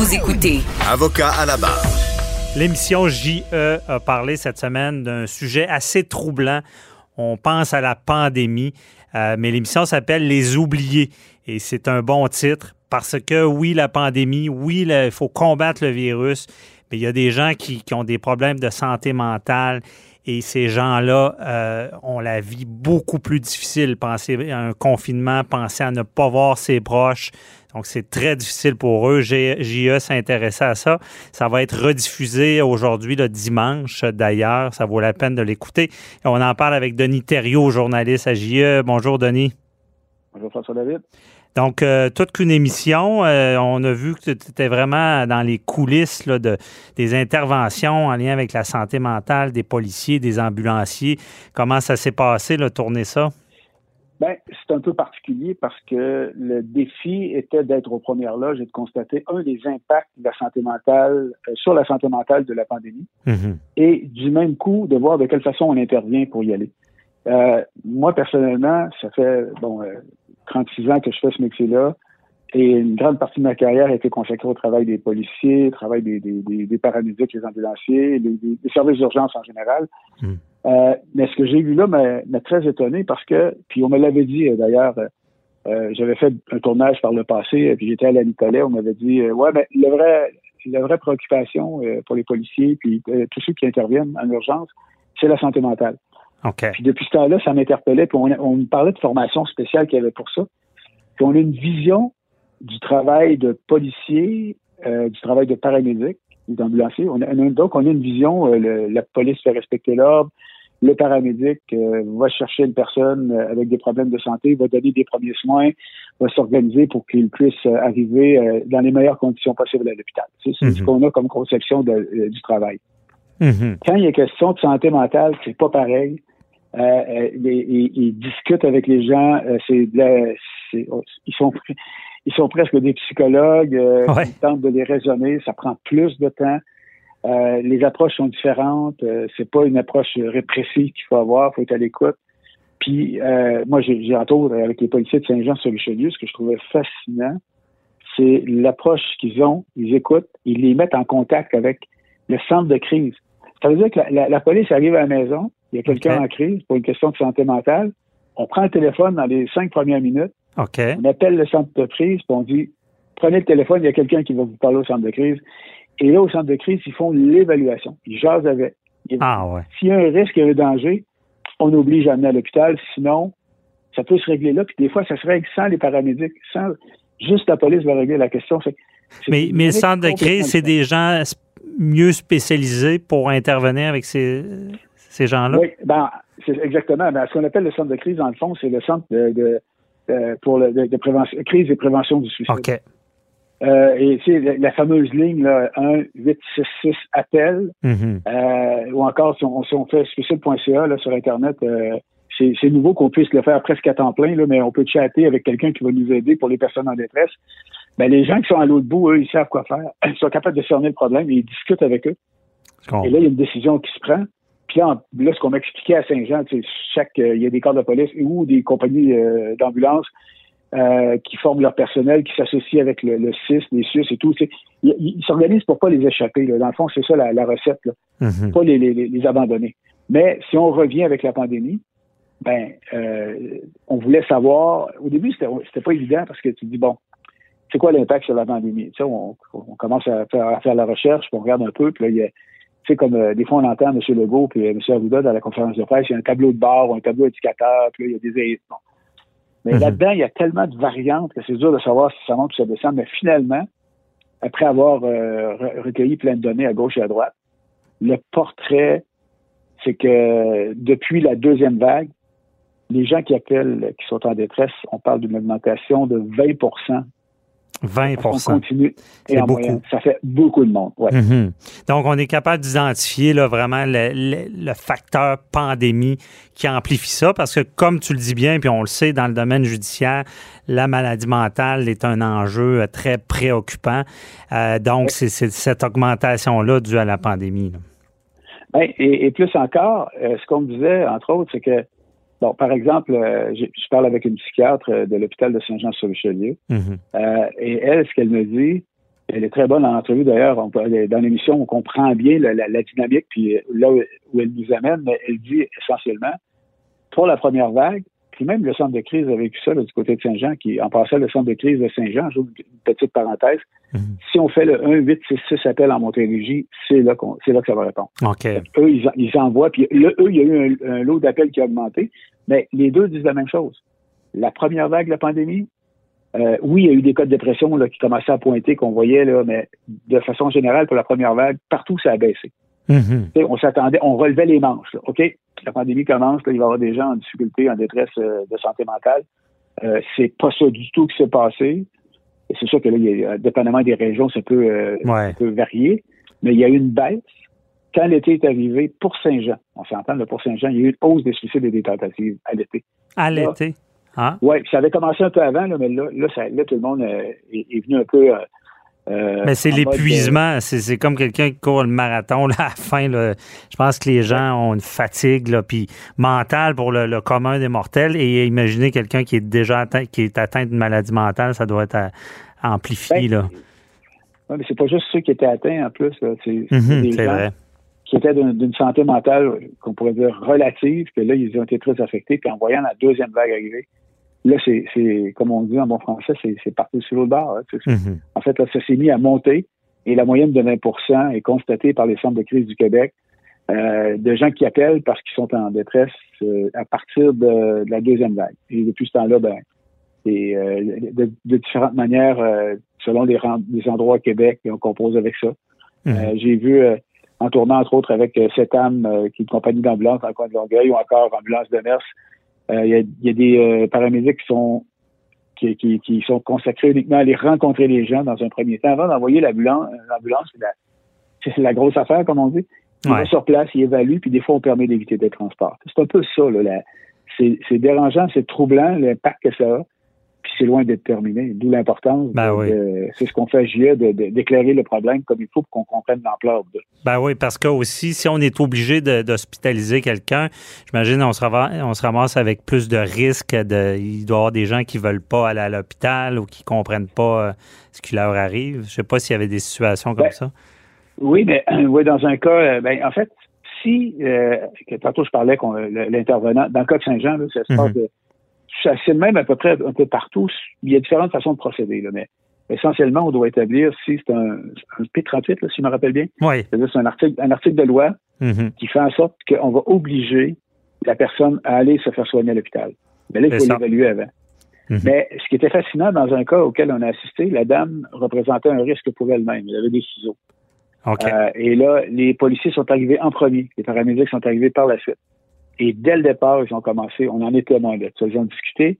Vous écoutez Avocat à la barre. L'émission JE a parlé cette semaine d'un sujet assez troublant. On pense à la pandémie, euh, mais l'émission s'appelle Les oubliés et c'est un bon titre parce que oui, la pandémie, oui, il faut combattre le virus, mais il y a des gens qui, ont des problèmes de santé mentale et ces gens-là euh, ont la vie beaucoup plus difficile. Pensez à un confinement, pensez à ne pas voir ses proches. Donc, c'est très difficile pour eux. JE s'intéressait à ça. Ça va être rediffusé aujourd'hui, le dimanche, d'ailleurs. Ça vaut la peine de l'écouter. On en parle avec Denis Thériault, journaliste à JE. Bonjour, Denis. Bonjour, François David. Donc, euh, toute qu'une émission. Euh, on a vu que tu étais vraiment dans les coulisses de, des interventions en lien avec la santé mentale des policiers, des ambulanciers. Comment ça s'est passé, là, tourner ça? Ben, c'est un peu particulier parce que le défi était d'être aux premières loges et de constater un des impacts de la santé mentale euh, sur la santé mentale de la pandémie mm-hmm. et du même coup de voir de quelle façon on intervient pour y aller. moi, personnellement, ça fait bon 36 ans que je fais ce métier-là. Et une grande partie de ma carrière a été consacrée au travail des policiers, au travail des, des, des, paramédics, les ambulanciers, les, services d'urgence en général. Hmm. Euh, mais ce que j'ai vu là m'a très étonné parce que, puis on me l'avait dit euh, d'ailleurs, euh, j'avais fait un tournage par le passé, puis j'étais à la Nicolet, on m'avait dit, ouais, mais le vrai, la vraie préoccupation pour les policiers, puis tous ceux qui interviennent en urgence, c'est la santé mentale. Puis depuis ce temps-là, ça m'interpellait. Puis on, me parlait de formation spéciale qu'il y avait pour ça. Puis on a une vision du travail de policier, euh, du travail de paramédic, d'ambulancier. On donc, on a une vision, euh, la police fait respecter l'ordre, le paramédic euh, va chercher une personne avec des problèmes de santé, va donner des premiers soins, va s'organiser pour qu'il puisse arriver dans les meilleures conditions possibles à l'hôpital. C'est ce mhm. qu'on a comme conception du travail. Mhm. Quand il y a question de santé mentale, c'est pas pareil. Euh, euh ils, discutent avec les gens. Euh, c'est, ils sont ils sont presque des psychologues. Euh, ils tentent de les raisonner. Ça prend plus de temps. les approches sont différentes. c'est pas une approche répressive qu'il faut avoir. Il faut être à l'écoute. Puis moi, j'ai, j'ai entre avec les policiers de Saint-Jean-sur-Richelieu, ce que je trouvais fascinant, c'est l'approche qu'ils ont. Ils écoutent, ils les mettent en contact avec le centre de crise. Ça veut dire que la police arrive à la maison, il y a quelqu'un en crise pour une question de santé mentale, on prend le téléphone dans les cinq premières minutes, on appelle le centre de crise, puis on dit prenez le téléphone, il y a quelqu'un qui va vous parler au centre de crise. Et là, au centre de crise, ils font l'évaluation. Ils jasent avec. Ah ouais. S'il y a un risque, il y a un danger, on oblige à amener à l'hôpital. Sinon, ça peut se régler là. Puis des fois, ça se règle sans les paramédics, sans juste la police va régler la question. mais, mais le centre de crise, c'est des gens mieux spécialisés pour intervenir avec ces, ces gens-là? Oui, ben, c'est exactement. Ben, ce qu'on appelle le centre de crise, dans le fond, c'est le centre de, pour le, de, prévention, crise et prévention du suicide. OK. Euh, et tu sais, la, fameuse ligne là, 1 866 appel, mm-hmm. euh, ou encore si on, si on fait suicide.ca là, sur Internet, euh, c'est nouveau qu'on puisse le faire presque à temps plein, là, mais on peut chatter avec quelqu'un qui va nous aider pour les personnes en détresse. Ben, les gens qui sont à l'autre bout, eux, ils savent quoi faire. Ils sont capables de cerner le problème et ils discutent avec eux. Et là, il y a une décision qui se prend. Puis là, ce qu'on m'expliquait à Saint-Jean, chaque, euh, il y a des corps de police ou des compagnies euh, d'ambulance euh, qui forment leur personnel, qui s'associent avec le, le CIS, les SUS et tout. Ils s'organisent pour pas les échapper. Dans le fond, c'est ça la, recette, là. Mm-hmm. pas les, les, abandonner. Mais si on revient avec la pandémie, ben, on voulait savoir. Au début, c'était pas évident parce que tu dis bon, c'est quoi l'impact sur la pandémie? Tu sais, on, commence à faire, à faire la recherche, puis on regarde un peu, puis là, il y a sais, comme euh, des fois on entend M. Legault et euh, M. Arruda dans la conférence de presse, il y a un tableau de bord ou un tableau indicateur, puis là, il y a des bon. Mais mhm. là-dedans, il y a tellement de variantes que c'est dur de savoir si ça monte ou ça descend. Mais finalement, après avoir euh, recueilli plein de données à gauche et à droite, le portrait, c'est que depuis la deuxième vague, les gens qui appellent, qui sont en détresse, on parle d'une augmentation de 20 20 continue. C'est beaucoup. ça fait beaucoup de monde. Ouais. Mm-hmm. Donc, on est capable d'identifier là, vraiment le, le, facteur pandémie qui amplifie ça parce que, comme tu le dis bien, puis on le sait, dans le domaine judiciaire, la maladie mentale est un enjeu très préoccupant. Euh, donc, c'est cette augmentation-là due à la pandémie. Ben, et, plus encore, euh, ce qu'on me disait, entre autres, c'est que Bon, par exemple, euh, je, parle avec une psychiatre euh, de l'hôpital de Saint-Jean-sur-Richelieu. Mhm. euh, et elle, ce qu'elle me dit, elle est très bonne en entrevue d'ailleurs. Dans l'émission, on comprend bien la, la, dynamique, puis là où, elle nous amène, mais elle dit essentiellement, pour la première vague, même le centre de crise a vécu ça du côté de Saint-Jean, qui en passant le centre de crise de Saint-Jean, j'ouvre une petite parenthèse, mhm. si on fait le 1 8 6 6 appel en Montérégie, c'est là, c'est là que ça va répondre. Eux, ils, ils envoient, puis eux, il y a eu un, un lot d'appels qui a augmenté, mais les deux disent la même chose. La première vague de la pandémie, euh, oui, il y a eu des cas de dépression là, qui commençaient à pointer, qu'on voyait, là, mais de façon générale, pour la première vague, partout, ça a baissé. Mm-hmm. On s'attendait, on relevait les manches. OK, la pandémie commence, il va y avoir des gens en difficulté, en détresse euh, de santé mentale. Euh, c'est pas ça du tout qui s'est passé. C'est sûr que là, il y a, dépendamment des régions, ça peut, euh, ça peut varier. Mais il y a eu une baisse quand l'été est arrivé, pour Saint-Jean, on s'entend, pour Saint-Jean, il y a eu une hausse des suicides et des tentatives à l'été. À l'été? Ah. Oui, ça avait commencé un peu avant, mais là, là, tout le monde euh, est, venu un peu. Euh, euh, mais c'est l'épuisement. C'est comme quelqu'un qui court le marathon là, à la fin. je pense que les gens ont une fatigue là, puis mentale pour le, commun des mortels. Et imaginez quelqu'un qui est déjà atteint, qui est atteint d'une maladie mentale, ça doit être amplifié. Ben, là. Mais c'est pas juste ceux qui étaient atteints en plus. C'est mhm, vrai qui étaient d'une santé mentale qu'on pourrait dire relative, que là, ils ont été très affectés. Puis en voyant la deuxième vague arriver, là, c'est, comme on dit en bon français, c'est parti sur l'autre bord. Hein, mm-hmm. En fait, là, ça s'est mis à monter et la moyenne de 20% est constatée par les centres de crise du Québec euh, de gens qui appellent parce qu'ils sont en détresse euh, à partir de, la deuxième vague. Et depuis ce temps-là, ben, et, euh, de, différentes manières, selon les, les endroits au Québec, et on compose avec ça. Mm-hmm. J'ai vu en tournant entre autres avec euh, âme euh, qui est une compagnie d'ambulance en coin de Longueuil ou encore ambulance de Mers. Euh, il y, a, des euh, paramédics qui sont qui, qui, sont consacrés uniquement à aller rencontrer les gens dans un premier temps avant d'envoyer l'ambulance. L'ambulance, c'est la, grosse affaire, comme on dit. Il va sur place, il évalue, puis des fois, on permet d'éviter des transports. C'est un peu ça, là. c'est dérangeant, c'est troublant, l'impact que ça a puis c'est loin d'être terminé. D'où l'importance. Ben c'est ce qu'on fait à JE, d'éclairer le problème comme il faut pour qu'on comprenne l'ampleur de. Ben oui, parce que aussi, si on est obligé d'hospitaliser quelqu'un, j'imagine on se, ramasse, on se ramasse avec plus de risques. De, il doit y avoir des gens qui veulent pas aller à l'hôpital ou qui comprennent pas euh, ce qui leur arrive. Je sais pas s'il y avait des situations comme ben, ça. Oui, mais oui, dans un cas, euh, ben, en fait, si, euh, tantôt je parlais l'intervenant, dans le cas de Saint-Jean, ça se passe mhm. de c'est le même à peu près un peu partout. Il y a différentes façons de procéder, là, mais essentiellement, on doit établir si c'est un, un P38, là, si je me rappelle bien. Oui. C'est un article, un article de loi mm-hmm. qui fait en sorte qu'on va obliger la personne à aller se faire soigner à l'hôpital. Mais là, il faut l'évaluer avant. Mm-hmm. Mais ce qui était fascinant dans un cas auquel on a assisté, la dame représentait un risque pour elle-même. Elle avait des ciseaux. Euh, et là, les policiers sont arrivés en premier. Les paramédics sont arrivés par la suite. Et dès le départ, ils ont commencé, on en est témoin de ça. Ils ont discuté.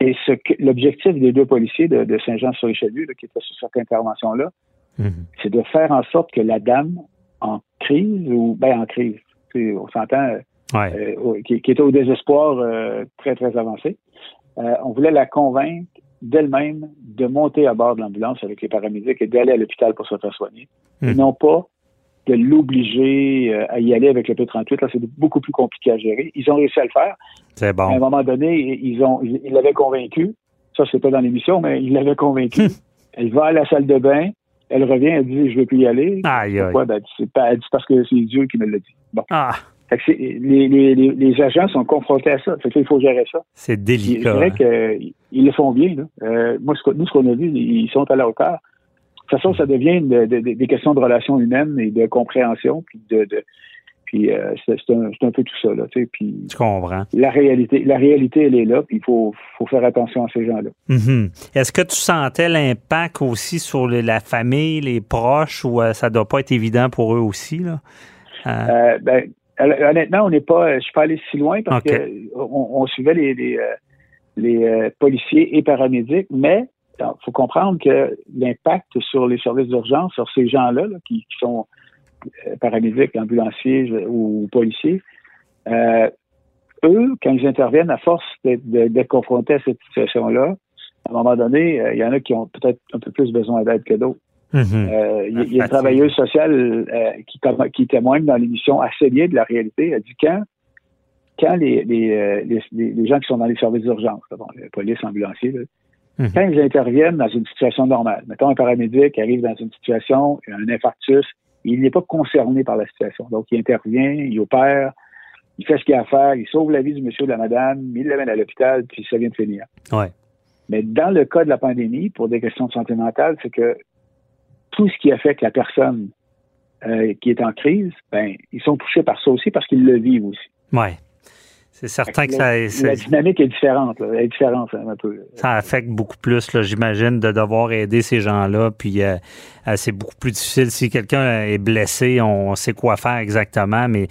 Et ce l'objectif des deux policiers de, Saint-Jean-sur-Richelieu, qui étaient sur cette intervention-là, mhm. c'est de faire en sorte que la dame, en crise, ou ben en crise, on s'entend, euh, qui, était au désespoir euh, très, très avancé, euh, on voulait la convaincre d'elle-même de monter à bord de l'ambulance avec les paramédics et d'aller à l'hôpital pour se faire soigner. Et mhm. non pas de l'obliger euh, à y aller avec le P38. Là, c'est beaucoup plus compliqué à gérer. Ils ont réussi à le faire. C'est bon. À un moment donné, ils ont, ils l'avaient convaincu. Ça, c'est pas dans l'émission, mais ils l'avaient convaincu. Hum. elle va à la salle de bain. Elle revient, elle dit, je veux plus y aller. Aïe, Pourquoi? Ben, c'est pas, elle dit parce que c'est Dieu qui me l'a dit. Bon. Ah. les, les, les, agents sont confrontés à ça. Fait il faut gérer ça. C'est délicat. C'est vrai qu'ils le font bien. Là. Euh, moi, nous, ce qu'on a vu, ils sont à la hauteur. De toute façon, ça devient des questions de relations humaines et de compréhension, puis de, puis euh, c'est un, peu tout ça là, tu sais. Puis tu comprends. La réalité, la réalité, elle est là, puis il faut, faire attention à ces gens-là. Mm-hmm. Est-ce que tu sentais l'impact aussi sur la famille, les proches, ou euh, ça doit pas être évident pour eux aussi là? Euh. Ben, honnêtement, on n'est pas, je suis pas allé si loin parce qu'on on suivait les, les policiers et paramédics, mais faut comprendre que l'impact sur les services d'urgence, sur ces gens-là qui, sont euh, paramédics, ambulanciers ou policiers, euh, eux, quand ils interviennent, à force d'être confrontés à cette situation-là, à un moment donné, euh, il y en a qui ont peut-être un peu plus besoin d'aide que d'autres. Mm-hmm. il y, a une travailleuse sociale qui, qui témoigne dans l'émission assez bien de la réalité. Elle dit quand quand les, les, les, gens qui sont dans les services d'urgence, bon, la police, ambulanciers, Mhm. Quand ils interviennent dans une situation normale, mettons un paramédic arrive dans une situation, un infarctus, il n'est pas concerné par la situation. Donc, il intervient, il opère, il fait ce qu'il a à faire, il sauve la vie du monsieur ou de la madame, il l'amène à l'hôpital, puis ça vient de finir. Ouais. Mais dans le cas de la pandémie, pour des questions de santé mentale, c'est que tout ce qui affecte la personne euh, qui est en crise, ben, ils sont touchés par ça aussi parce qu'ils le vivent aussi. Ouais. C'est certain que ça. La dynamique est différente, est différente un peu. Ça affecte beaucoup plus, j'imagine, de devoir aider ces gens-là. Puis euh, euh, c'est beaucoup plus difficile. Si quelqu'un est blessé, on sait quoi faire exactement, mais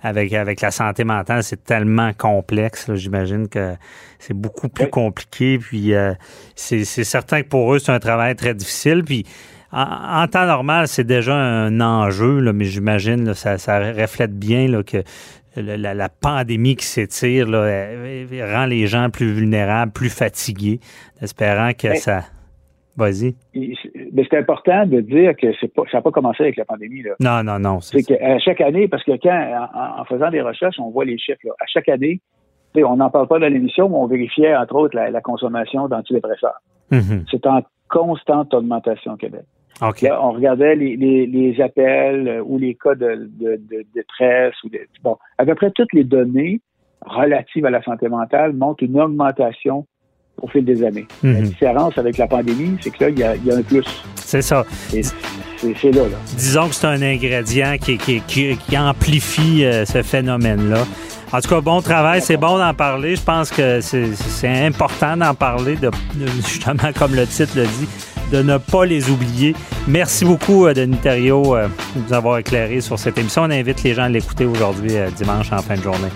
avec, avec la santé mentale, c'est tellement complexe. J'imagine que c'est beaucoup plus compliqué. Puis euh, c'est certain que pour eux, c'est un travail très difficile. Puis en, temps normal, c'est déjà un enjeu, là, mais j'imagine ça, ça reflète bien là, que la, pandémie qui s'étire rend les gens plus vulnérables, plus fatigués, espérant que ça. Vas-y. Mais c'est important de dire que pas, ça n'a pas commencé avec la pandémie. Là. Non, non, non. C'est qu'à chaque année, parce que quand, en, faisant des recherches, on voit les chiffres. à chaque année, on n'en parle pas dans l'émission, mais on vérifiait, entre autres, la, consommation d'antidépresseurs. Mm-hmm. C'est en constante augmentation au Québec. Là, on regardait les, les, appels euh, ou les cas de, de, de détresse ou bon, à peu près toutes les données relatives à la santé mentale montrent une augmentation au fil des années. La mhm. différence avec la pandémie, c'est que là, il y a, y a un plus. C'est ça. C'est là, là, Disons que c'est un ingrédient qui, qui, qui, amplifie euh, ce phénomène-là. En tout cas, bon travail, c'est bon d'en parler. Je pense que c'est important d'en parler, de, justement, comme le titre le dit, de ne pas les oublier. Merci beaucoup, euh, Denis Thériault, euh, de nous avoir éclairé sur cette émission. On invite les gens à l'écouter aujourd'hui, euh, dimanche, en fin de journée.